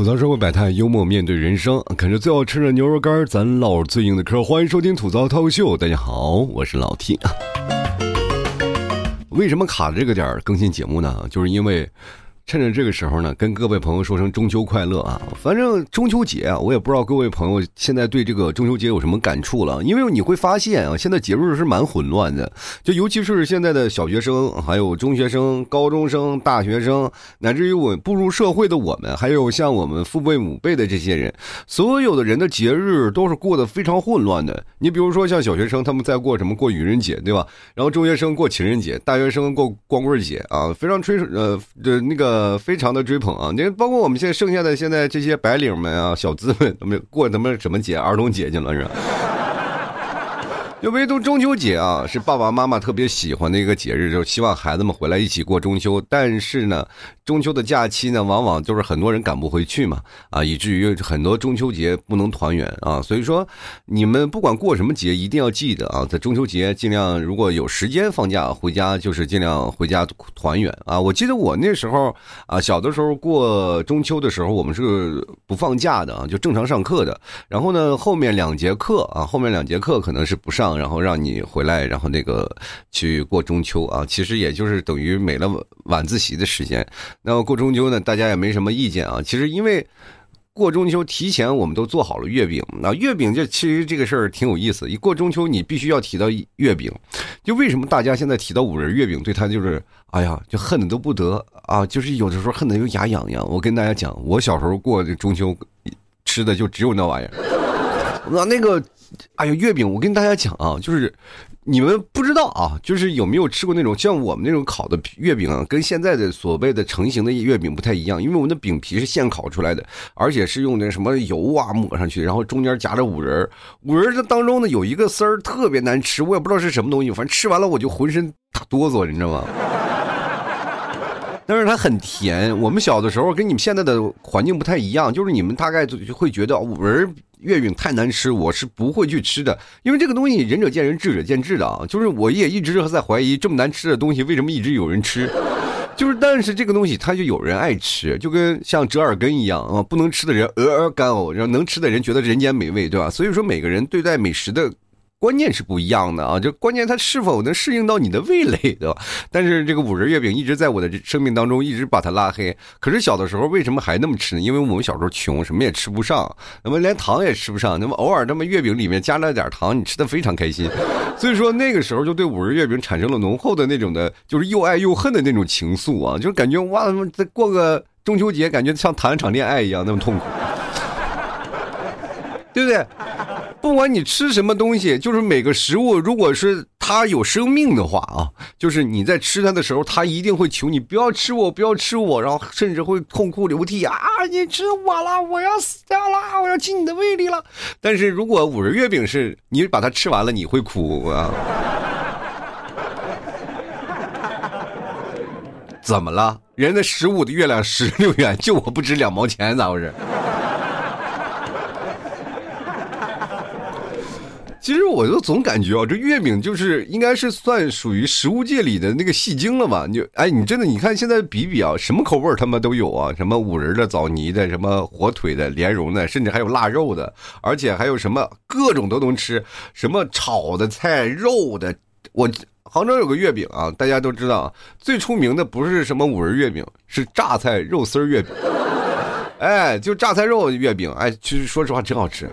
吐槽社会百态，幽默面对人生，啃着最好吃的牛肉干，咱唠最硬的嗑。欢迎收听吐槽脱口秀，大家好，我是老 T 啊。为什么卡着这个点儿更新节目呢？就是因为。趁着这个时候呢，跟各位朋友说声中秋快乐啊！反正中秋节啊，我也不知道各位朋友现在对这个中秋节有什么感触了。因为你会发现啊，现在节日是蛮混乱的，就尤其是现在的小学生、还有中学生、高中生、大学生，乃至于我步入社会的我们，还有像我们父辈母辈的这些人，所有的人的节日都是过得非常混乱的。你比如说像小学生，他们在过什么过愚人节，对吧？然后中学生过情人节，大学生过光棍节啊，非常吹呃的那个。呃，非常的追捧啊！你包括我们现在剩下的现在这些白领们啊，小资们，他们过他们什么节？儿童节去了是吧？就唯独中秋节啊，是爸爸妈妈特别喜欢的一个节日，就希望孩子们回来一起过中秋。但是呢，中秋的假期呢，往往就是很多人赶不回去嘛，啊，以至于很多中秋节不能团圆啊。所以说，你们不管过什么节，一定要记得啊，在中秋节尽量如果有时间放假回家，就是尽量回家团圆啊。我记得我那时候啊，小的时候过中秋的时候，我们是不放假的啊，就正常上课的。然后呢，后面两节课啊，后面两节课可能是不上。然后让你回来，然后那个去过中秋啊，其实也就是等于没了晚自习的时间。那么过中秋呢，大家也没什么意见啊。其实因为过中秋提前我们都做好了月饼，那月饼这其实这个事儿挺有意思。一过中秋，你必须要提到月饼。就为什么大家现在提到五仁月饼，对他就是哎呀，就恨的都不得啊，就是有的时候恨的又牙痒痒。我跟大家讲，我小时候过这中秋吃的就只有那玩意儿，那那个。哎呦，月饼！我跟大家讲啊，就是你们不知道啊，就是有没有吃过那种像我们那种烤的月饼啊，跟现在的所谓的成型的月饼不太一样，因为我们的饼皮是现烤出来的，而且是用那什么油啊抹上去，然后中间夹着五仁五仁这当中呢有一个丝儿特别难吃，我也不知道是什么东西，反正吃完了我就浑身打哆嗦，你知道吗？但是它很甜。我们小的时候跟你们现在的环境不太一样，就是你们大概就会觉得五仁。月饼太难吃，我是不会去吃的，因为这个东西仁者见仁，智者见智的啊。就是我也一直在怀疑，这么难吃的东西为什么一直有人吃？就是，但是这个东西它就有人爱吃，就跟像折耳根一样啊，不能吃的人鹅鹅干呕，然后能吃的人觉得人间美味，对吧？所以说每个人对待美食的。观念是不一样的啊，就关键它是否能适应到你的味蕾，对吧？但是这个五仁月饼一直在我的生命当中一直把它拉黑。可是小的时候为什么还那么吃呢？因为我们小时候穷，什么也吃不上，那么连糖也吃不上，那么偶尔这么月饼里面加了点糖，你吃的非常开心。所以说那个时候就对五仁月饼产生了浓厚的那种的，就是又爱又恨的那种情愫啊，就是感觉哇，再过个中秋节，感觉像谈一场恋爱一样那么痛苦，对不对？不管你吃什么东西，就是每个食物，如果是它有生命的话啊，就是你在吃它的时候，它一定会求你不要吃我，不要吃我，然后甚至会痛哭流涕啊！你吃我了，我要死掉了，我要进你的胃里了。但是如果五仁月饼是你把它吃完了，你会哭啊？怎么了？人家十五的月亮十六圆，就我不值两毛钱，咋回事？其实我就总感觉啊，这月饼就是应该是算属于食物界里的那个戏精了吧？就哎，你真的你看现在比比啊，什么口味他们都有啊，什么五仁的、枣泥的、什么火腿的、莲蓉的，甚至还有腊肉的，而且还有什么各种都能吃，什么炒的菜、肉的。我杭州有个月饼啊，大家都知道，最出名的不是什么五仁月饼，是榨菜肉丝月饼。哎，就榨菜肉月饼，哎，其实说实话真好吃。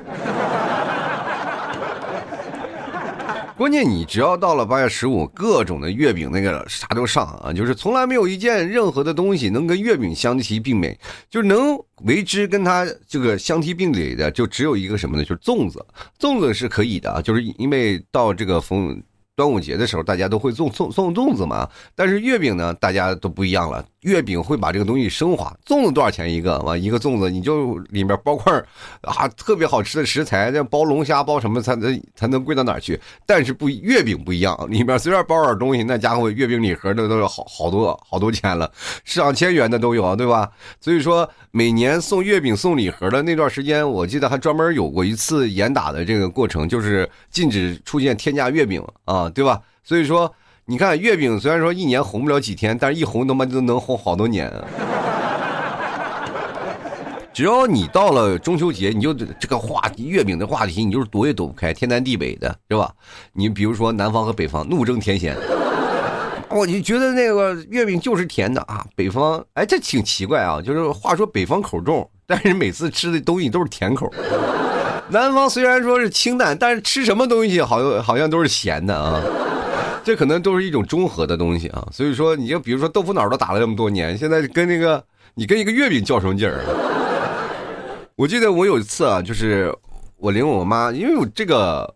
关键你只要到了八月十五，各种的月饼那个啥都上啊，就是从来没有一件任何的东西能跟月饼相提并美，就是能为之跟它这个相提并垒的，就只有一个什么呢？就是粽子，粽子是可以的啊，就是因为到这个逢端午节的时候，大家都会送送送粽子嘛，但是月饼呢，大家都不一样了。月饼会把这个东西升华。粽子多少钱一个？完一个粽子你就里面包块啊，特别好吃的食材，这包龙虾包什么才能才能贵到哪去？但是不月饼不一样，里面随便包点东西，那家伙月饼礼盒的都有好好多好多钱了，上千元的都有，对吧？所以说每年送月饼送礼盒的那段时间，我记得还专门有过一次严打的这个过程，就是禁止出现天价月饼啊，对吧？所以说。你看月饼虽然说一年红不了几天，但是一红他妈就能红好多年啊。只要你到了中秋节，你就这个话题月饼的话题，你就是躲也躲不开，天南地北的，是吧？你比如说南方和北方怒争甜咸，我就觉得那个月饼就是甜的啊。北方，哎，这挺奇怪啊，就是话说北方口重，但是每次吃的东西都是甜口。南方虽然说是清淡，但是吃什么东西好像好像都是咸的啊。这可能都是一种中和的东西啊，所以说你就比如说豆腐脑都打了这么多年，现在跟那个你跟一个月饼较什么劲儿？我记得我有一次啊，就是我领我妈，因为我这个。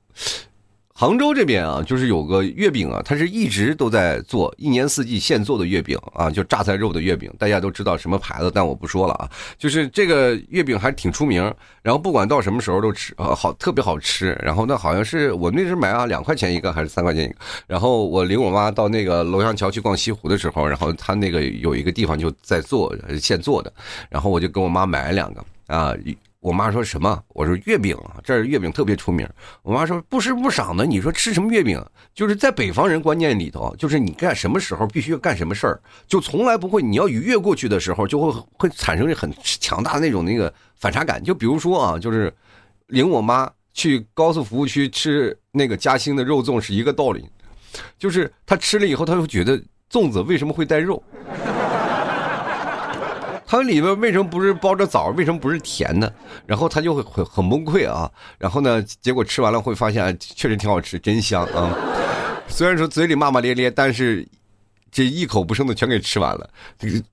杭州这边啊，就是有个月饼啊，它是一直都在做，一年四季现做的月饼啊，就榨菜肉的月饼，大家都知道什么牌子，但我不说了啊。就是这个月饼还挺出名，然后不管到什么时候都吃啊，好特别好吃。然后那好像是我那时买啊，两块钱一个还是三块钱一个。然后我领我妈到那个楼阳桥去逛西湖的时候，然后他那个有一个地方就在做现做的，然后我就跟我妈买了两个啊。我妈说什么？我说月饼啊，这儿月饼特别出名。我妈说不时不赏的，你说吃什么月饼？就是在北方人观念里头，就是你干什么时候必须要干什么事儿，就从来不会。你要逾越过去的时候，就会会产生很强大的那种那个反差感。就比如说啊，就是领我妈去高速服务区吃那个嘉兴的肉粽是一个道理，就是她吃了以后，她会觉得粽子为什么会带肉？它里面为什么不是包着枣？为什么不是甜的？然后他就会很很崩溃啊！然后呢，结果吃完了会发现确实挺好吃，真香啊！虽然说嘴里骂骂咧咧，但是这一口不剩的全给吃完了。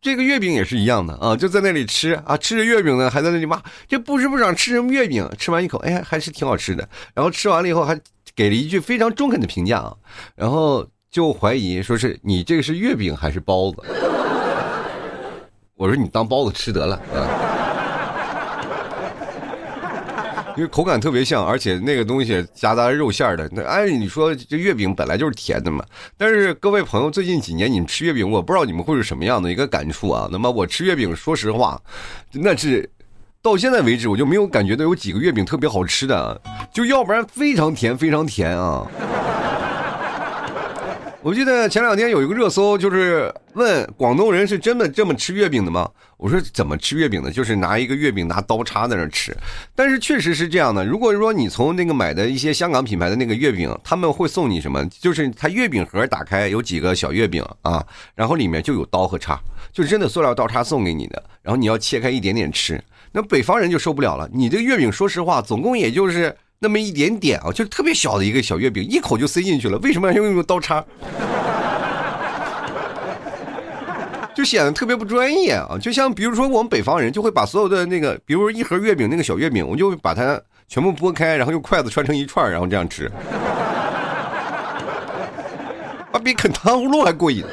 这个月饼也是一样的啊，就在那里吃啊，吃着月饼呢，还在那里骂，这不知不长吃什么月饼？吃完一口，哎，还是挺好吃的。然后吃完了以后还给了一句非常中肯的评价啊，然后就怀疑说是你这个是月饼还是包子？我说你当包子吃得了啊，因为口感特别像，而且那个东西夹杂肉馅的。那按你说这月饼本来就是甜的嘛。但是各位朋友，最近几年你们吃月饼，我不知道你们会是什么样的一个感触啊。那么我吃月饼，说实话，那是到现在为止我就没有感觉到有几个月饼特别好吃的，就要不然非常甜，非常甜啊。我记得前两天有一个热搜，就是问广东人是真的这么吃月饼的吗？我说怎么吃月饼的？就是拿一个月饼拿刀叉在那吃。但是确实是这样的。如果说你从那个买的一些香港品牌的那个月饼，他们会送你什么？就是他月饼盒打开有几个小月饼啊，然后里面就有刀和叉，就真的塑料刀叉送给你的。然后你要切开一点点吃。那北方人就受不了了。你这个月饼，说实话，总共也就是。那么一点点啊，就是特别小的一个小月饼，一口就塞进去了。为什么要用用刀叉？就显得特别不专业啊！就像比如说我们北方人就会把所有的那个，比如一盒月饼那个小月饼，我就把它全部剥开，然后用筷子穿成一串，然后这样吃，啊，比啃糖葫芦还过瘾。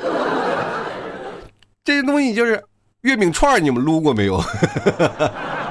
这些东西就是月饼串，你们撸过没有？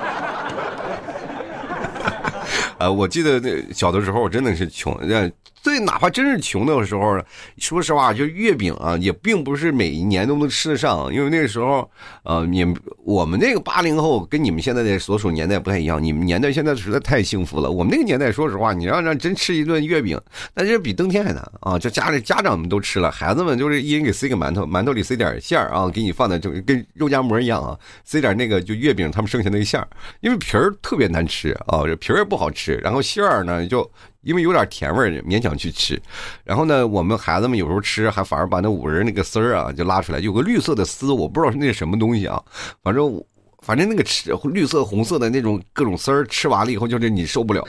啊，我记得那小的时候，我真的是穷。那最哪怕真是穷的时候，说实话，就月饼啊，也并不是每一年都能吃得上。因为那个时候，呃，你我们那个八零后跟你们现在的所属年代不太一样。你们年代现在实在太幸福了。我们那个年代，说实话，你让让真吃一顿月饼，那就比登天还难啊！就家里家长们都吃了，孩子们就是一人给塞个馒头，馒头里塞点馅儿啊，给你放在就跟肉夹馍一样啊，塞点那个就月饼他们剩下那个馅儿，因为皮儿特别难吃啊，这皮儿也不好吃，然后馅儿呢就。因为有点甜味儿，勉强去吃。然后呢，我们孩子们有时候吃，还反而把那五仁那个丝儿啊就拉出来，有个绿色的丝，我不知道是那什么东西啊。反正反正那个吃绿色、红色的那种各种丝儿，吃完了以后就是你受不了。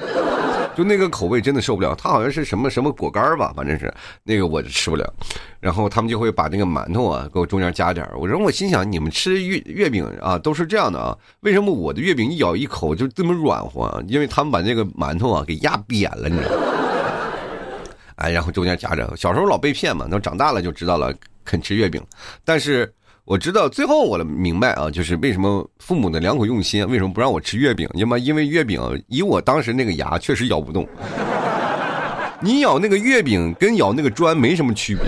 就那个口味真的受不了，它好像是什么什么果干吧，反正是那个我就吃不了。然后他们就会把那个馒头啊给我中间加点我说我心想你们吃月月饼啊都是这样的啊，为什么我的月饼一咬一口就这么软和？啊因为他们把那个馒头啊给压扁了，你知道吗？哎，然后中间夹着。小时候老被骗嘛，那长大了就知道了，肯吃月饼，但是。我知道，最后我明白啊，就是为什么父母的良苦用心，为什么不让我吃月饼？因为因为月饼以我当时那个牙，确实咬不动。你咬那个月饼跟咬那个砖没什么区别。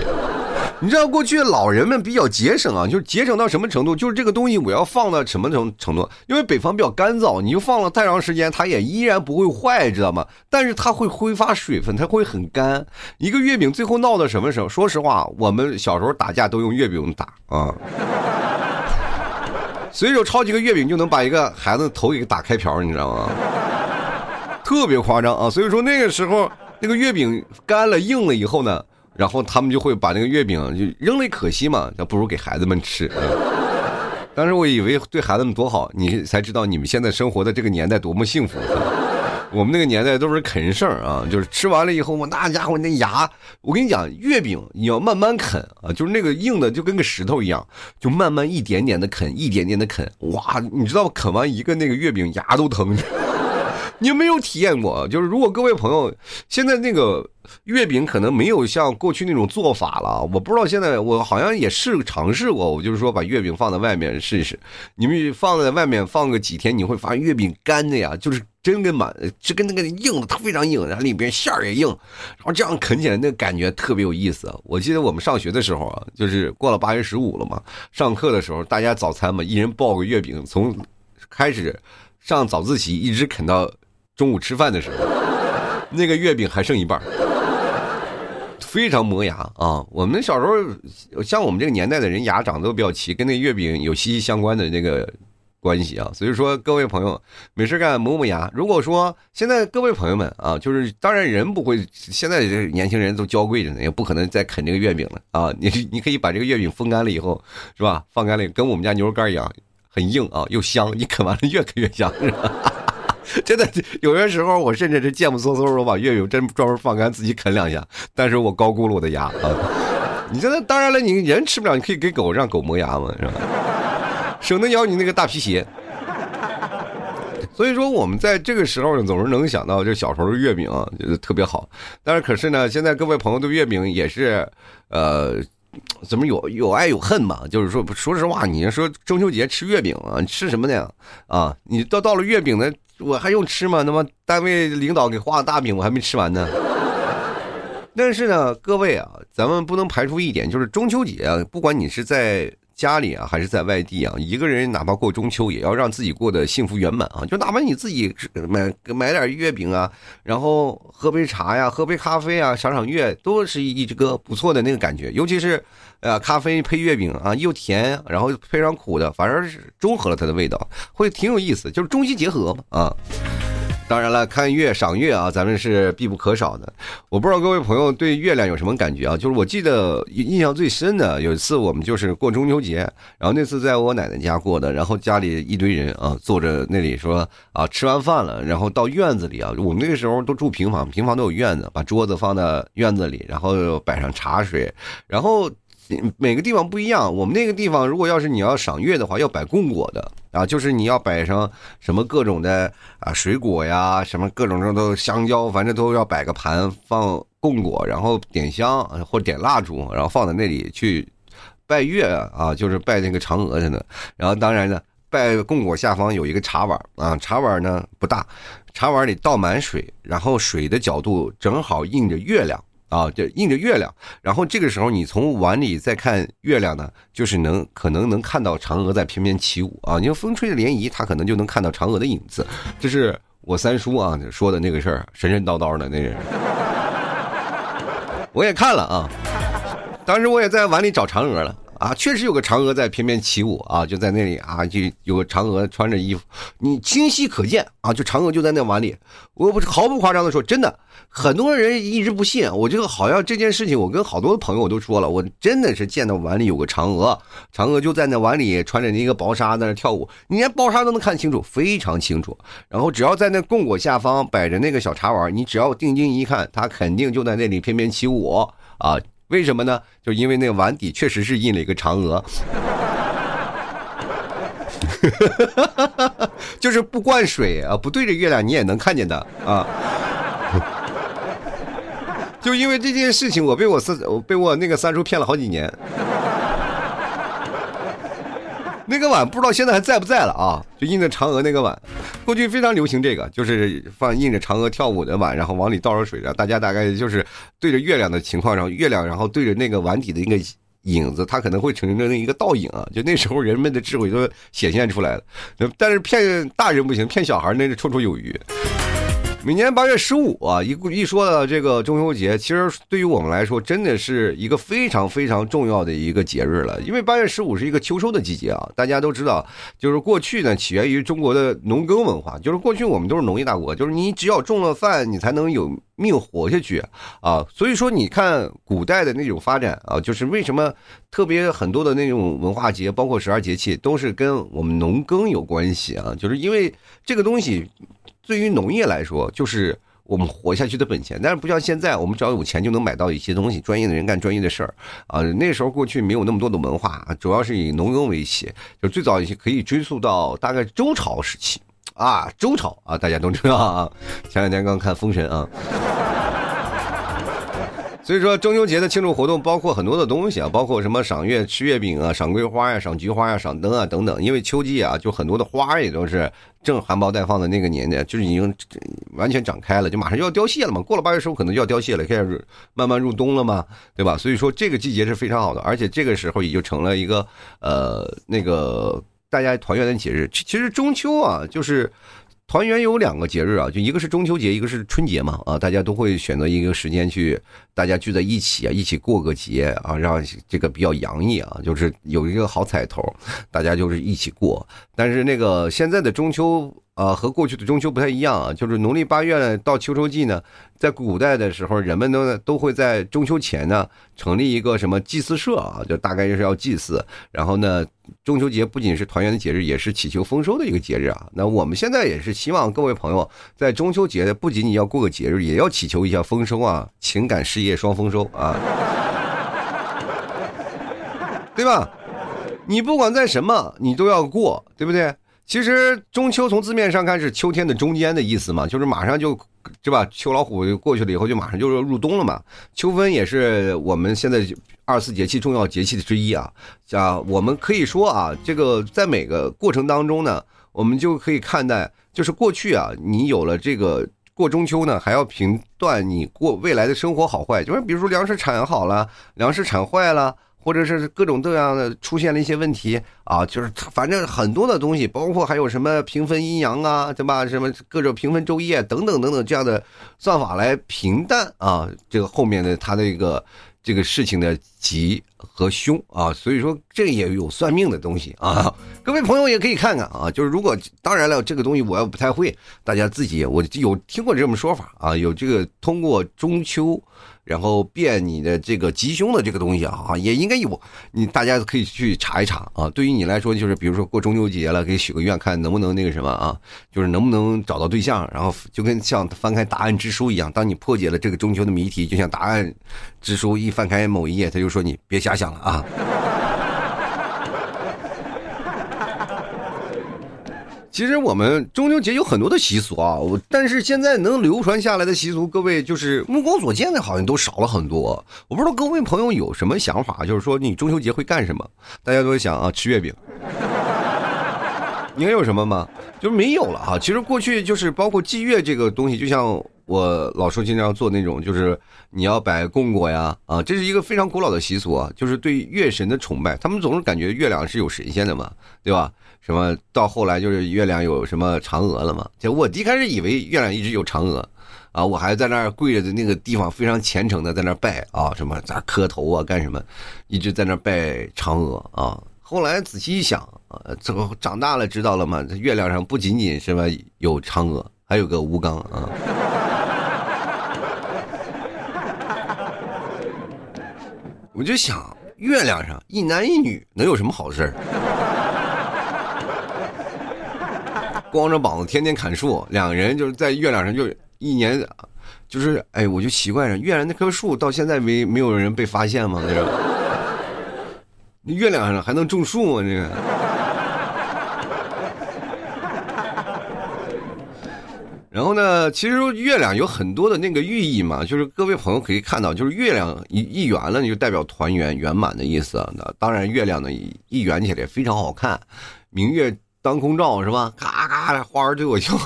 你知道过去老人们比较节省啊，就是节省到什么程度？就是这个东西我要放到什么程程度？因为北方比较干燥，你就放了太长时间，它也依然不会坏，知道吗？但是它会挥发水分，它会很干。一个月饼最后闹到什么时候？说实话，我们小时候打架都用月饼打啊。随手抄几个月饼就能把一个孩子头给打开瓢，你知道吗？特别夸张啊！所以说那个时候那个月饼干了硬了以后呢，然后他们就会把那个月饼就扔了，可惜嘛，那不如给孩子们吃。当时我以为对孩子们多好，你才知道你们现在生活的这个年代多么幸福。我们那个年代都是啃剩啊，就是吃完了以后嘛，那家伙那牙，我跟你讲，月饼你要慢慢啃啊，就是那个硬的就跟个石头一样，就慢慢一点点的啃，一点点的啃，哇，你知道啃完一个那个月饼牙都疼。你有没有体验过？就是如果各位朋友现在那个月饼可能没有像过去那种做法了，我不知道现在我好像也试尝试过，我就是说把月饼放在外面试一试。你们放在外面放个几天，你会发现月饼干的呀，就是真跟满，就跟那个硬的，它非常硬，然后里边馅儿也硬，然后这样啃起来那个感觉特别有意思。我记得我们上学的时候啊，就是过了八月十五了嘛，上课的时候大家早餐嘛，一人抱个月饼，从开始上早自习一直啃到。中午吃饭的时候，那个月饼还剩一半，非常磨牙啊！我们小时候，像我们这个年代的人，牙长得都比较齐，跟那月饼有息息相关的那个关系啊。所以说，各位朋友，没事干磨磨牙。如果说现在各位朋友们啊，就是当然人不会，现在这年轻人都娇贵着呢，也不可能再啃这个月饼了啊。你你可以把这个月饼风干了以后，是吧？放干了，跟我们家牛肉干一样，很硬啊，又香。你啃完了越啃越香，是吧？真的，有些时候我甚至是贱不嗖嗖的我把月饼真专门放干自己啃两下，但是我高估了我的牙啊！你现在当然了，你人吃不了，你可以给狗让狗磨牙嘛，是吧？省得咬你那个大皮鞋。所以说，我们在这个时候呢，总是能想到这小时候的月饼啊，觉得特别好。但是可是呢，现在各位朋友对月饼也是，呃。怎么有有爱有恨嘛？就是说，说实话，你说中秋节吃月饼啊，吃什么呢？啊，你到到了月饼呢，我还用吃吗？那么单位领导给画的大饼，我还没吃完呢。但是呢，各位啊，咱们不能排除一点，就是中秋节啊，不管你是在。家里啊，还是在外地啊？一个人哪怕过中秋，也要让自己过得幸福圆满啊！就哪怕你自己买买点月饼啊，然后喝杯茶呀，喝杯咖啡啊，赏赏月，都是一这个不错的那个感觉。尤其是，呃，咖啡配月饼啊，又甜，然后配上苦的，反而是中和了它的味道，会挺有意思，就是中西结合嘛啊。当然了，看月赏月啊，咱们是必不可少的。我不知道各位朋友对月亮有什么感觉啊？就是我记得印象最深的有一次，我们就是过中秋节，然后那次在我奶奶家过的，然后家里一堆人啊，坐着那里说啊，吃完饭了，然后到院子里啊，我们那个时候都住平房，平房都有院子，把桌子放在院子里，然后摆上茶水，然后。每个地方不一样，我们那个地方如果要是你要赏月的话，要摆供果的啊，就是你要摆上什么各种的啊水果呀，什么各种种都香蕉，反正都要摆个盘放供果，然后点香或点蜡烛，然后放在那里去拜月啊，就是拜那个嫦娥去的。然后当然呢，拜供果下方有一个茶碗啊，茶碗呢不大，茶碗里倒满水，然后水的角度正好映着月亮。啊，就映着月亮，然后这个时候你从碗里再看月亮呢，就是能可能能看到嫦娥在翩翩起舞啊。你说风吹着涟漪，他可能就能看到嫦娥的影子。这是我三叔啊说的那个事儿，神神叨叨的那人。我也看了啊，当时我也在碗里找嫦娥了。啊，确实有个嫦娥在翩翩起舞啊，就在那里啊，就有个嫦娥穿着衣服，你清晰可见啊，就嫦娥就在那碗里，我不是毫不夸张的说，真的，很多人一直不信，我这个好像这件事情，我跟好多朋友都说了，我真的是见到碗里有个嫦娥，嫦娥就在那碗里穿着那个薄纱在那跳舞，你连薄纱都能看清楚，非常清楚。然后只要在那供果下方摆着那个小茶碗，你只要定睛一看，她肯定就在那里翩翩起舞啊。为什么呢？就因为那个碗底确实是印了一个嫦娥，就是不灌水啊，不对着月亮你也能看见的啊。就因为这件事情，我被我三我被我那个三叔骗了好几年。那个碗不知道现在还在不在了啊？就印着嫦娥那个碗，过去非常流行这个，就是放印着嫦娥跳舞的碗，然后往里倒上水，然后大家大概就是对着月亮的情况，然后月亮，然后对着那个碗底的那个影子，它可能会成成一个倒影啊。就那时候人们的智慧都显现出来了，但是骗大人不行，骗小孩那是绰绰有余。每年八月十五啊，一一说到这个中秋节，其实对于我们来说，真的是一个非常非常重要的一个节日了。因为八月十五是一个秋收的季节啊，大家都知道，就是过去呢起源于中国的农耕文化，就是过去我们都是农业大国，就是你只要种了饭，你才能有命活下去啊。所以说，你看古代的那种发展啊，就是为什么特别很多的那种文化节，包括十二节气，都是跟我们农耕有关系啊，就是因为这个东西。对于农业来说，就是我们活下去的本钱。但是不像现在，我们只要有钱就能买到一些东西，专业的人干专业的事儿啊。那时候过去没有那么多的文化，主要是以农耕为起，就最早一些可以追溯到大概周朝时期啊。周朝啊，大家都知道啊。前两天刚看《封神》啊。所以说中秋节的庆祝活动包括很多的东西啊，包括什么赏月、吃月饼啊、赏桂花呀、赏菊花呀、赏灯啊等等。因为秋季啊，就很多的花也都是正含苞待放的那个年代，就是已经完全长开了，就马上就要凋谢了嘛。过了八月十五，可能就要凋谢了，开始慢慢入冬了嘛，对吧？所以说这个季节是非常好的，而且这个时候也就成了一个呃那个大家团圆的节日。其实中秋啊，就是。团圆有两个节日啊，就一个是中秋节，一个是春节嘛啊，大家都会选择一个时间去，大家聚在一起啊，一起过个节啊，让这个比较洋溢啊，就是有一个好彩头，大家就是一起过。但是那个现在的中秋。啊，和过去的中秋不太一样啊，就是农历八月呢到秋收季呢，在古代的时候，人们都都会在中秋前呢成立一个什么祭祀社啊，就大概就是要祭祀。然后呢，中秋节不仅是团圆的节日，也是祈求丰收的一个节日啊。那我们现在也是希望各位朋友在中秋节不仅仅要过个节日，也要祈求一下丰收啊，情感事业双丰收啊，对吧？你不管在什么，你都要过，对不对？其实中秋从字面上看是秋天的中间的意思嘛，就是马上就，是吧？秋老虎过去了以后，就马上就要入冬了嘛。秋分也是我们现在二十四节气重要节气之一啊。啊，我们可以说啊，这个在每个过程当中呢，我们就可以看待，就是过去啊，你有了这个过中秋呢，还要评断你过未来的生活好坏，就是比如说粮食产好了，粮食产坏了。或者是各种各样的出现了一些问题啊，就是反正很多的东西，包括还有什么平分阴阳啊，对吧？什么各种平分昼夜等等等等这样的算法来平淡啊，这个后面的它的一个这个事情的吉和凶啊，所以说这也有算命的东西啊。各位朋友也可以看看啊，就是如果当然了，这个东西我也不太会，大家自己我有听过这种说法啊，有这个通过中秋。然后变你的这个吉凶的这个东西啊，也应该有，你大家可以去查一查啊。对于你来说，就是比如说过中秋节了，给许个愿，看能不能那个什么啊，就是能不能找到对象。然后就跟像翻开答案之书一样，当你破解了这个中秋的谜题，就像答案之书一翻开某一页，他就说你别瞎想了啊。其实我们中秋节有很多的习俗啊，但是现在能流传下来的习俗，各位就是目光所见的，好像都少了很多。我不知道各位朋友有什么想法，就是说你中秋节会干什么？大家都会想啊，吃月饼。你还有什么吗？就是没有了啊。其实过去就是包括祭月这个东西，就像我老说经常做那种，就是你要摆供果呀，啊，这是一个非常古老的习俗啊，就是对月神的崇拜。他们总是感觉月亮是有神仙的嘛，对吧？什么到后来就是月亮有什么嫦娥了嘛？就我一开始以为月亮一直有嫦娥，啊，我还在那儿跪着的那个地方非常虔诚的在那儿拜啊，什么咋磕头啊干什么，一直在那儿拜嫦娥啊。后来仔细一想啊，这个长大了知道了嘛，月亮上不仅仅是么有嫦娥，还有个吴刚啊。我就想，月亮上一男一女能有什么好事儿？光着膀子天天砍树，两个人就是在月亮上就一年，就是哎，我就奇怪了，月亮那棵树到现在没没有人被发现吗？那个，月亮上还能种树吗？这个。然后呢，其实月亮有很多的那个寓意嘛，就是各位朋友可以看到，就是月亮一一圆了，你就代表团圆圆满的意思。那当然，月亮呢一圆起来非常好看，明月。当空照是吧？咔咔的花儿对我笑，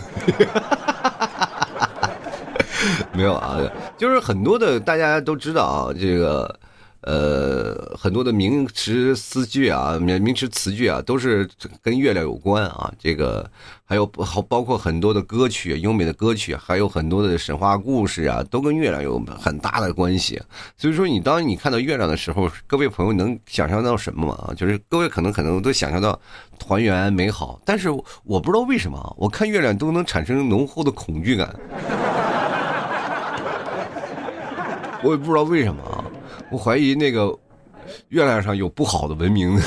没有啊，就是很多的大家都知道啊，这个呃，很多的名词词句啊，名名词词句啊，都是跟月亮有关啊。这个还有好包括很多的歌曲，优美的歌曲，还有很多的神话故事啊，都跟月亮有很大的关系。所以说，你当你看到月亮的时候，各位朋友能想象到什么吗？就是各位可能可能都想象到团圆美好，但是我不知道为什么，我看月亮都能产生浓厚的恐惧感。我也不知道为什么啊。我怀疑那个月亮上有不好的文明，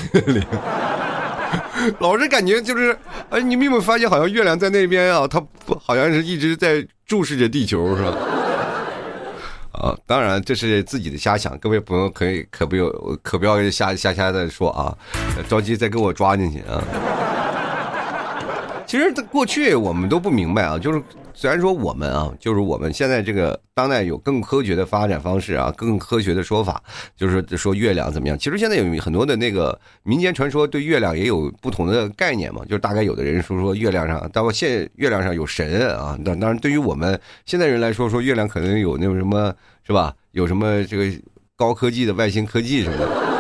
老是感觉就是，哎，你们有没有发现，好像月亮在那边啊，它不好像是一直在注视着地球，是吧？啊，当然这是自己的瞎想，各位朋友可以可不要可不要瞎瞎瞎的说啊，着急再给我抓进去啊。其实过去我们都不明白啊，就是。虽然说我们啊，就是我们现在这个当代有更科学的发展方式啊，更科学的说法，就是说月亮怎么样？其实现在有很多的那个民间传说，对月亮也有不同的概念嘛。就是大概有的人说说月亮上，到现月亮上有神啊。那当然，对于我们现代人来说，说月亮可能有那种什么，是吧？有什么这个高科技的外星科技什么的。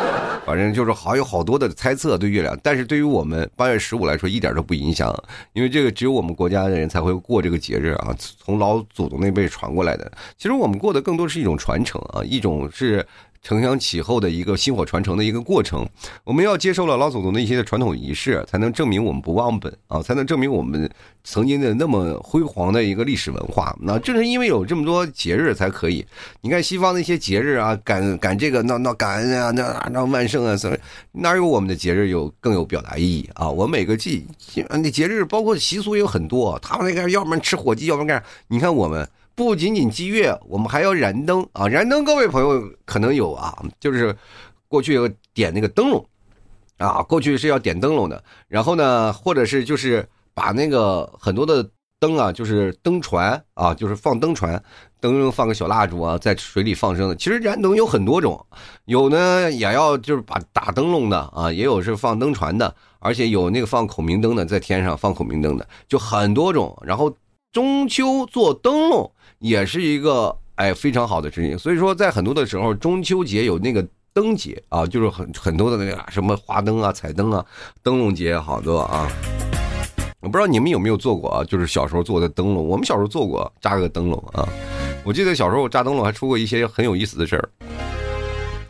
反正就是好有好多的猜测对月亮，但是对于我们八月十五来说一点都不影响，因为这个只有我们国家的人才会过这个节日啊，从老祖宗那辈传过来的。其实我们过的更多是一种传承啊，一种是。承响启后的一个薪火传承的一个过程，我们要接受了老祖宗的一些传统仪式，才能证明我们不忘本啊，才能证明我们曾经的那么辉煌的一个历史文化。那正是因为有这么多节日才可以。你看西方那些节日啊，赶赶这个那那感恩啊，那那万圣啊，哪有我们的节日有更有表达意义啊？我每个季那节日包括习俗也有很多，他们那个要不然吃火鸡，要不然干啥？你看我们。不仅仅祭月，我们还要燃灯啊！燃灯，各位朋友可能有啊，就是过去有点那个灯笼啊，过去是要点灯笼的。然后呢，或者是就是把那个很多的灯啊，就是灯船啊，就是放灯船，灯放个小蜡烛啊，在水里放生的。其实燃灯有很多种，有呢也要就是把打灯笼的啊，也有是放灯船的，而且有那个放孔明灯的，在天上放孔明灯的，就很多种。然后中秋做灯笼。也是一个哎非常好的事情，所以说在很多的时候，中秋节有那个灯节啊，就是很很多的那个什么花灯啊、彩灯啊、灯笼节好多啊。我不知道你们有没有做过啊，就是小时候做的灯笼，我们小时候做过扎个灯笼啊。我记得小时候扎灯笼还出过一些很有意思的事儿。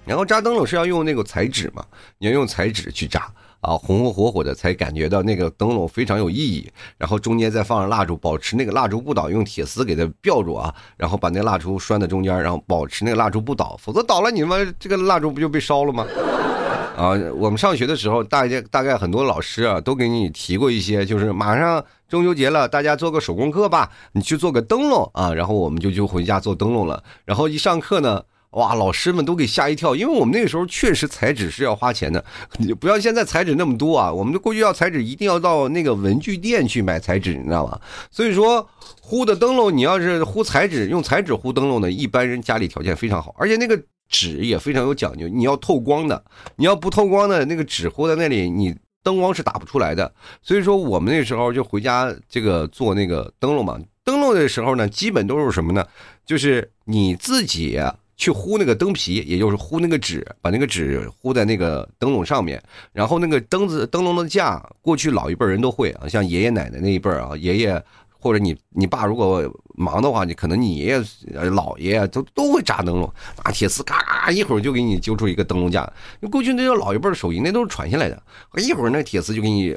然后扎灯笼是要用那个彩纸嘛，你要用彩纸去扎。啊，红红火火的才感觉到那个灯笼非常有意义，然后中间再放上蜡烛，保持那个蜡烛不倒，用铁丝给它吊住啊，然后把那蜡烛拴在中间，然后保持那个蜡烛不倒，否则倒了你们这个蜡烛不就被烧了吗？啊，我们上学的时候，大家大概很多老师啊都给你提过一些，就是马上中秋节了，大家做个手工课吧，你去做个灯笼啊，然后我们就就回家做灯笼了，然后一上课呢。哇，老师们都给吓一跳，因为我们那个时候确实彩纸是要花钱的，你不要现在彩纸那么多啊。我们过去要彩纸，一定要到那个文具店去买彩纸，你知道吗？所以说，糊的灯笼，你要是糊彩纸，用彩纸糊灯笼的，一般人家里条件非常好，而且那个纸也非常有讲究，你要透光的，你要不透光的，那个纸糊在那里，你灯光是打不出来的。所以说，我们那时候就回家这个做那个灯笼嘛。灯笼的时候呢，基本都是什么呢？就是你自己。去糊那个灯皮，也就是糊那个纸，把那个纸糊在那个灯笼上面，然后那个灯子灯笼的架，过去老一辈人都会啊，像爷爷奶奶那一辈啊，爷爷或者你你爸如果忙的话，你可能你爷爷、姥爷都都会扎灯笼，拿铁丝嘎嘎一会儿就给你揪出一个灯笼架。过去那叫老一辈的手艺，那都是传下来的，一会儿那铁丝就给你。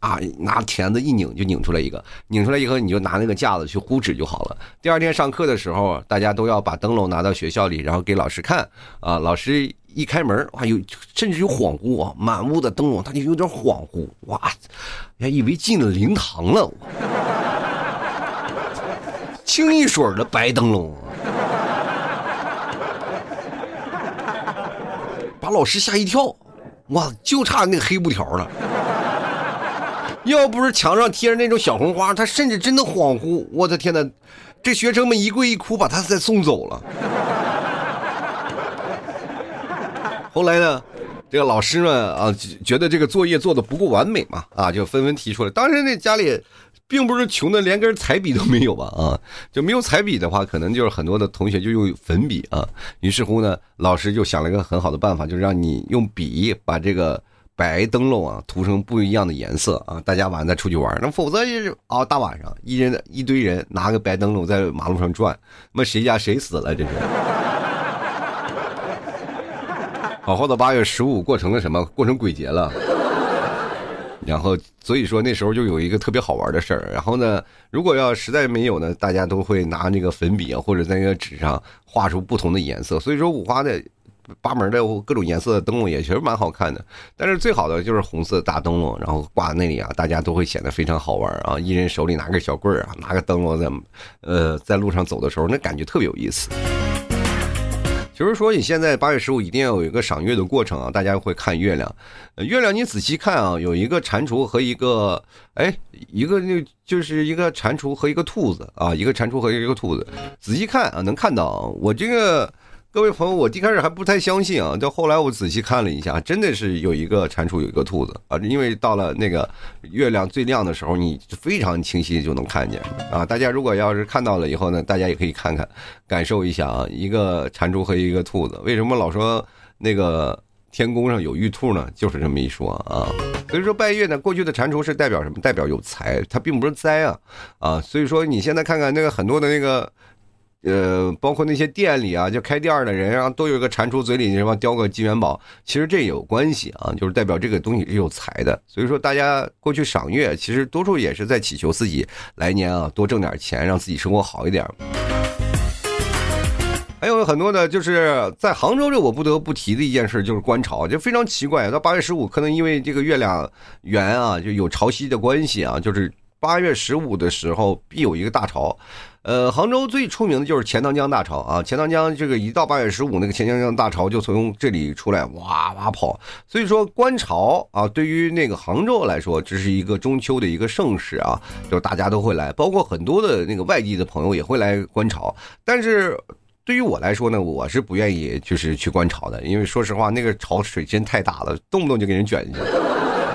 啊，拿钳子一拧就拧出来一个，拧出来以后你就拿那个架子去糊纸就好了。第二天上课的时候，大家都要把灯笼拿到学校里，然后给老师看。啊，老师一开门，哇，有甚至有恍惚啊，满屋的灯笼，他就有点恍惚，哇，还以为进了灵堂了。清一水的白灯笼，把老师吓一跳，哇，就差那个黑布条了。要不是墙上贴着那种小红花，他甚至真的恍惚。我的天哪，这学生们一跪一哭，把他再送走了。后来呢，这个老师们啊，觉得这个作业做的不够完美嘛，啊，就纷纷提出来。当时那家里并不是穷的连根彩笔都没有吧？啊，就没有彩笔的话，可能就是很多的同学就用粉笔啊。于是乎呢，老师就想了一个很好的办法，就是让你用笔把这个白灯笼啊涂成不一样的颜色啊。大家晚上再出去玩，那否则就是啊，大晚上一人一堆人拿个白灯笼在马路上转，那谁家谁死了这是？好好的八月十五过成了什么？过成鬼节了。然后，所以说那时候就有一个特别好玩的事儿。然后呢，如果要实在没有呢，大家都会拿那个粉笔啊，或者在那个纸上画出不同的颜色。所以说五花的八门的各种颜色的灯笼也其实蛮好看的。但是最好的就是红色大灯笼，然后挂那里啊，大家都会显得非常好玩啊。一人手里拿个小棍儿啊，拿个灯笼在呃在路上走的时候，那感觉特别有意思。就是说，你现在八月十五一定要有一个赏月的过程啊！大家会看月亮，月亮你仔细看啊，有一个蟾蜍和一个，哎，一个那就是一个蟾蜍和一个兔子啊，一个蟾蜍和一个兔子，仔细看啊，能看到我这个。各位朋友，我一开始还不太相信啊，到后来我仔细看了一下，真的是有一个蟾蜍，有一个兔子啊。因为到了那个月亮最亮的时候，你非常清晰就能看见啊。大家如果要是看到了以后呢，大家也可以看看，感受一下啊，一个蟾蜍和一个兔子。为什么老说那个天宫上有玉兔呢？就是这么一说啊。所以说拜月呢，过去的蟾蜍是代表什么？代表有财，它并不是灾啊啊。所以说你现在看看那个很多的那个。呃，包括那些店里啊，就开店的人啊，都有一个蟾蜍嘴里什么叼个金元宝，其实这有关系啊，就是代表这个东西是有财的。所以说，大家过去赏月，其实多数也是在祈求自己来年啊多挣点钱，让自己生活好一点。还有很多的，就是在杭州这，我不得不提的一件事就是观潮，就非常奇怪。到八月十五，可能因为这个月亮圆啊，就有潮汐的关系啊，就是八月十五的时候必有一个大潮。呃，杭州最出名的就是钱塘江大潮啊！钱塘江这个一到八月十五，那个钱塘江大潮就从这里出来，哇哇跑。所以说观潮啊，对于那个杭州来说，这是一个中秋的一个盛事啊，就是大家都会来，包括很多的那个外地的朋友也会来观潮。但是对于我来说呢，我是不愿意就是去观潮的，因为说实话，那个潮水真太大了，动不动就给人卷进去。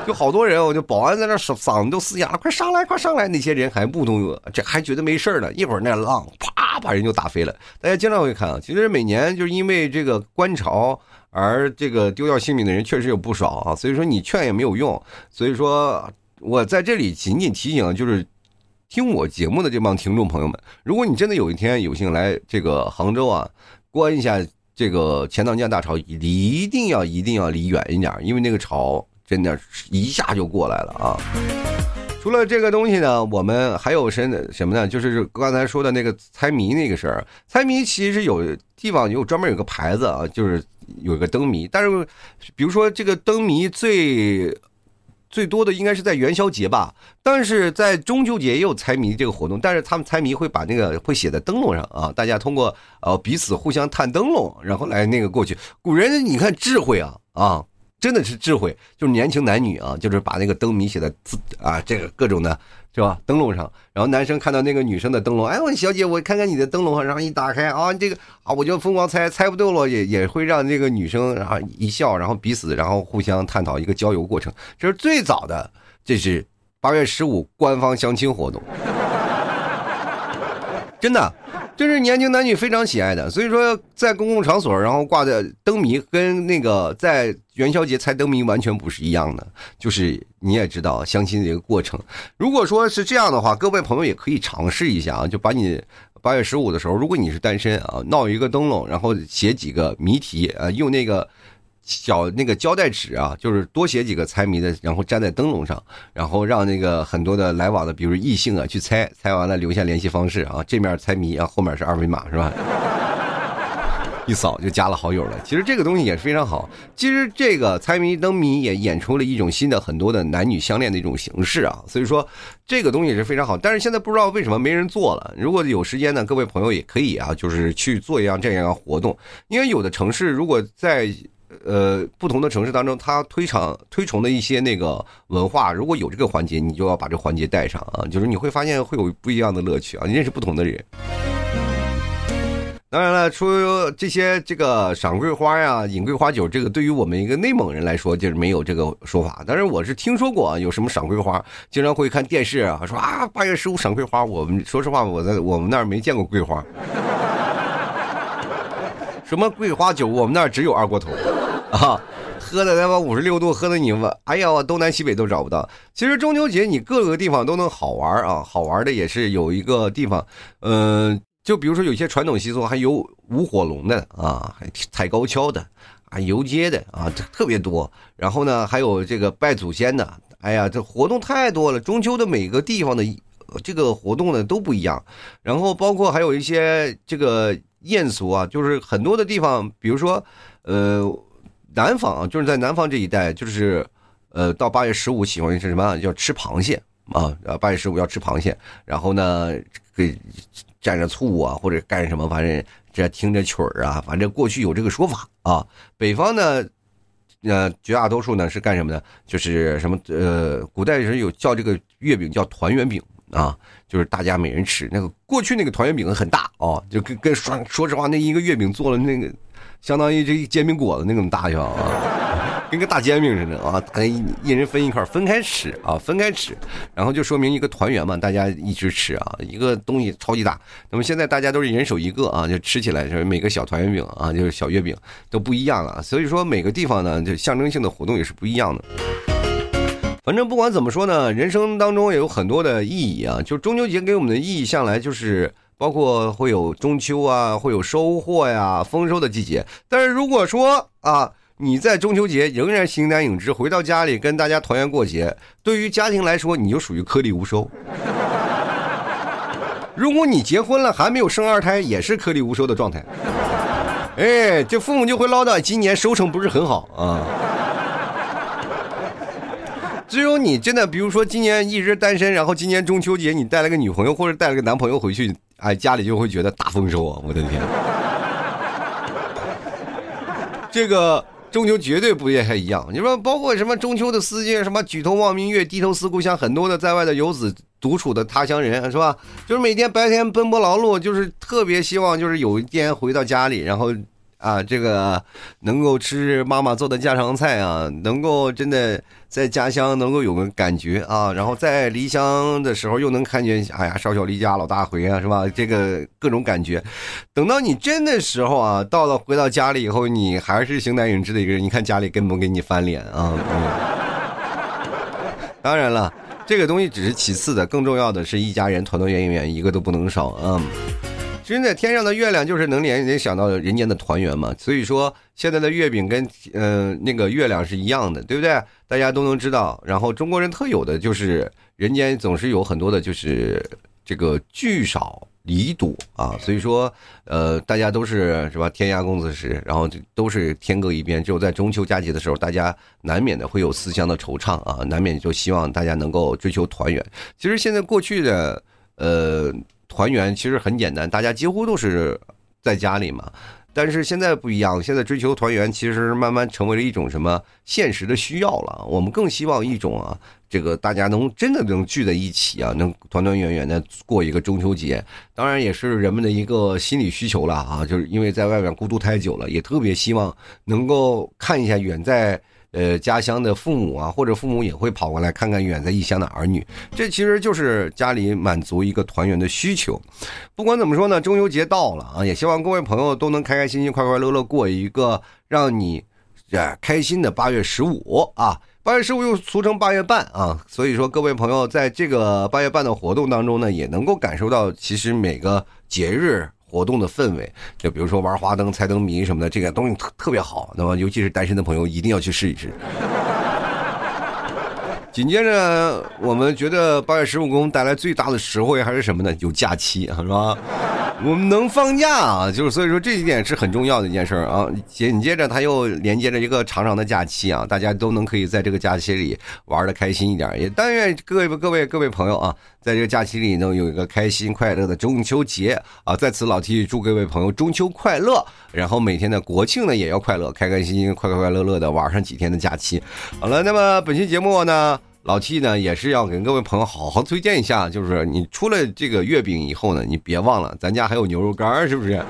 就好多人，我就保安在那嗓嗓子都嘶哑了，快上来，快上来！那些人还不动，这还觉得没事呢。一会儿那浪啪把人就打飞了。大家经常会看啊，其实每年就是因为这个观潮而这个丢掉性命的人确实有不少啊。所以说你劝也没有用。所以说我在这里仅仅提醒，就是听我节目的这帮听众朋友们，如果你真的有一天有幸来这个杭州啊，观一下这个钱塘江大潮，一定要一定要离远一点，因为那个潮。真的，一下就过来了啊！除了这个东西呢，我们还有什什么呢？就是刚才说的那个猜谜那个事儿。猜谜其实有地方有专门有个牌子啊，就是有一个灯谜。但是，比如说这个灯谜最最多的应该是在元宵节吧，但是在中秋节也有猜谜这个活动。但是他们猜谜会把那个会写在灯笼上啊，大家通过呃彼此互相探灯笼，然后来那个过去。古人你看智慧啊啊！真的是智慧，就是年轻男女啊，就是把那个灯谜写在字啊，这个各种的，是吧？灯笼上，然后男生看到那个女生的灯笼，哎，我小姐，我看看你的灯笼，然后一打开啊，这个啊，我就疯狂猜，猜不对了也也会让这个女生然后一笑，然后彼此然后互相探讨一个交友过程，这是最早的，这是八月十五官方相亲活动，真的。这是年轻男女非常喜爱的，所以说在公共场所，然后挂的灯谜跟那个在元宵节猜灯谜完全不是一样的。就是你也知道相亲的一个过程。如果说是这样的话，各位朋友也可以尝试一下啊，就把你八月十五的时候，如果你是单身啊，闹一个灯笼，然后写几个谜题啊，用那个。小那个胶带纸啊，就是多写几个猜谜的，然后粘在灯笼上，然后让那个很多的来往的，比如异性啊去猜，猜完了留下联系方式啊，这面猜谜啊，后面是二维码是吧？一扫就加了好友了。其实这个东西也是非常好。其实这个猜谜灯谜也演出了一种新的很多的男女相恋的一种形式啊。所以说这个东西是非常好。但是现在不知道为什么没人做了。如果有时间呢，各位朋友也可以啊，就是去做一样这样的活动。因为有的城市如果在呃，不同的城市当中，他推崇推崇的一些那个文化，如果有这个环节，你就要把这环节带上啊，就是你会发现会有不一样的乐趣啊，你认识不同的人。当然了，出这些这个赏桂花呀、饮桂花酒，这个对于我们一个内蒙人来说，就是没有这个说法。但是我是听说过有什么赏桂花，经常会看电视啊，说啊八月十五赏桂花。我们说实话，我在我们那儿没见过桂花。什么桂花酒，我们那儿只有二锅头啊，喝的他妈五十六度，喝的你们，哎呀，东南西北都找不到。其实中秋节你各个地方都能好玩啊，好玩的也是有一个地方，嗯。就比如说有些传统习俗，还有舞火龙的啊，还踩高跷的，啊游街的啊，这特别多。然后呢，还有这个拜祖先的，哎呀，这活动太多了。中秋的每个地方的这个活动呢都不一样。然后包括还有一些这个宴俗啊，就是很多的地方，比如说呃南方，就是在南方这一带，就是呃到八月十五喜欢是什么？叫吃螃蟹啊，八月十五要吃螃蟹。然后呢给。蘸着醋啊，或者干什么，反正这听着曲儿啊，反正过去有这个说法啊。北方呢，呃，绝大多数呢是干什么呢？就是什么呃，古代人有叫这个月饼叫团圆饼啊，就是大家每人吃那个。过去那个团圆饼很大啊，就跟跟说说实话，那一个月饼做了那个，相当于这一煎饼果子那种大小啊。跟个大煎饼似的啊，一一人分一块，分开吃啊，分开吃，然后就说明一个团圆嘛，大家一直吃啊，一个东西超级大。那么现在大家都是人手一个啊，就吃起来就是每个小团圆饼啊，就是小月饼都不一样了。所以说每个地方呢，就象征性的活动也是不一样的。反正不管怎么说呢，人生当中也有很多的意义啊。就中秋节给我们的意义向来就是包括会有中秋啊，会有收获呀、丰收的季节。但是如果说啊。你在中秋节仍然形单影只，回到家里跟大家团圆过节，对于家庭来说，你就属于颗粒无收。如果你结婚了还没有生二胎，也是颗粒无收的状态。哎，这父母就会唠叨，今年收成不是很好啊。只有你真的，比如说今年一直单身，然后今年中秋节你带了个女朋友或者带了个男朋友回去，哎，家里就会觉得大丰收啊！我的天，这个。中秋绝对不也还一样？你说包括什么中秋的思念，什么举头望明月，低头思故乡，很多的在外的游子独处的他乡人，是吧？就是每天白天奔波劳碌，就是特别希望，就是有一天回到家里，然后。啊，这个能够吃妈妈做的家常菜啊，能够真的在家乡能够有个感觉啊，然后在离乡的时候又能看见，哎呀，少小离家老大回啊，是吧？这个各种感觉，等到你真的时候啊，到了回到家里以后，你还是形单影只的一个人，你看家里根本给你翻脸啊。当然了，这个东西只是其次的，更重要的是一家人团团圆圆，一个都不能少啊。真的，天上的月亮就是能联联想到人间的团圆嘛。所以说，现在的月饼跟嗯那个月亮是一样的，对不对？大家都能知道。然后中国人特有的就是人间总是有很多的，就是这个聚少离多啊。所以说，呃，大家都是是吧？天涯共此时，然后都是天各一边。只有在中秋佳节的时候，大家难免的会有思乡的惆怅啊，难免就希望大家能够追求团圆。其实现在过去的呃。团圆其实很简单，大家几乎都是在家里嘛。但是现在不一样，现在追求团圆其实慢慢成为了一种什么现实的需要了。我们更希望一种啊，这个大家能真的能聚在一起啊，能团团圆圆的过一个中秋节。当然也是人们的一个心理需求了啊，就是因为在外面孤独太久了，也特别希望能够看一下远在。呃，家乡的父母啊，或者父母也会跑过来看看远在异乡的儿女，这其实就是家里满足一个团圆的需求。不管怎么说呢，中秋节到了啊，也希望各位朋友都能开开心心、快快乐乐过一个让你呃开心的八月十五啊。八月十五又俗称八月半啊，所以说各位朋友在这个八月半的活动当中呢，也能够感受到其实每个节日。活动的氛围，就比如说玩花灯、猜灯谜什么的，这个东西特特别好。那么，尤其是单身的朋友，一定要去试一试。紧接着，我们觉得八月十五给我们带来最大的实惠还是什么呢？有假期，是吧？我们能放假啊，就是所以说这一点是很重要的一件事儿啊。紧接着，它又连接着一个长长的假期啊，大家都能可以在这个假期里玩的开心一点。也但愿各位各位各位朋友啊，在这个假期里呢有一个开心快乐的中秋节啊。在此，老 T 祝各位朋友中秋快乐，然后每天的国庆呢也要快乐，开开心心、快快快乐乐的玩上几天的假期。好了，那么本期节目呢？老 T 呢也是要给各位朋友好好推荐一下，就是你出了这个月饼以后呢，你别忘了咱家还有牛肉干，是不是？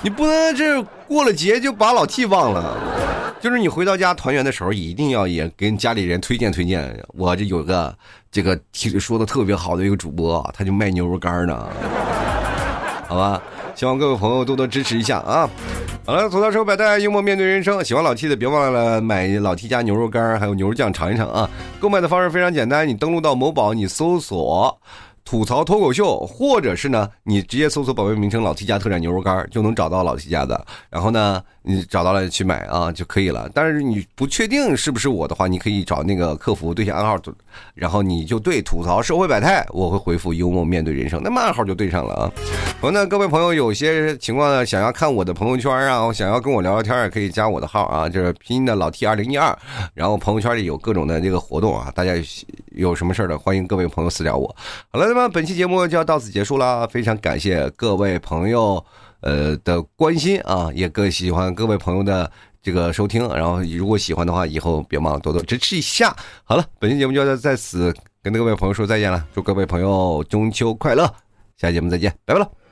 你不能这过了节就把老 T 忘了。就是你回到家团圆的时候，一定要也跟家里人推荐推荐。我这有个这个说的特别好的一个主播，他就卖牛肉干呢。好吧，希望各位朋友多多支持一下啊！好了，吐槽说百态，幽默面对人生。喜欢老 T 的别忘了买老 T 家牛肉干还有牛肉酱尝一尝啊！购买的方式非常简单，你登录到某宝，你搜索。吐槽脱口秀，或者是呢，你直接搜索宝贝名称“老 T 家特产牛肉干”就能找到老 T 家的。然后呢，你找到了去买啊就可以了。但是你不确定是不是我的话，你可以找那个客服对下暗号，然后你就对吐槽社会百态，我会回复幽默面对人生，那么暗号就对上了啊。然后呢，各位朋友有些情况呢，想要看我的朋友圈啊，想要跟我聊聊天也可以加我的号啊，就是拼音的老 T 二零一二。然后朋友圈里有各种的这个活动啊，大家有什么事的，欢迎各位朋友私聊我。好了。那么本期节目就要到此结束了，非常感谢各位朋友呃的关心啊，也更喜欢各位朋友的这个收听，然后如果喜欢的话，以后别忘了多多支持一下。好了，本期节目就要在此跟各位朋友说再见了，祝各位朋友中秋快乐，下期节目再见，拜拜了。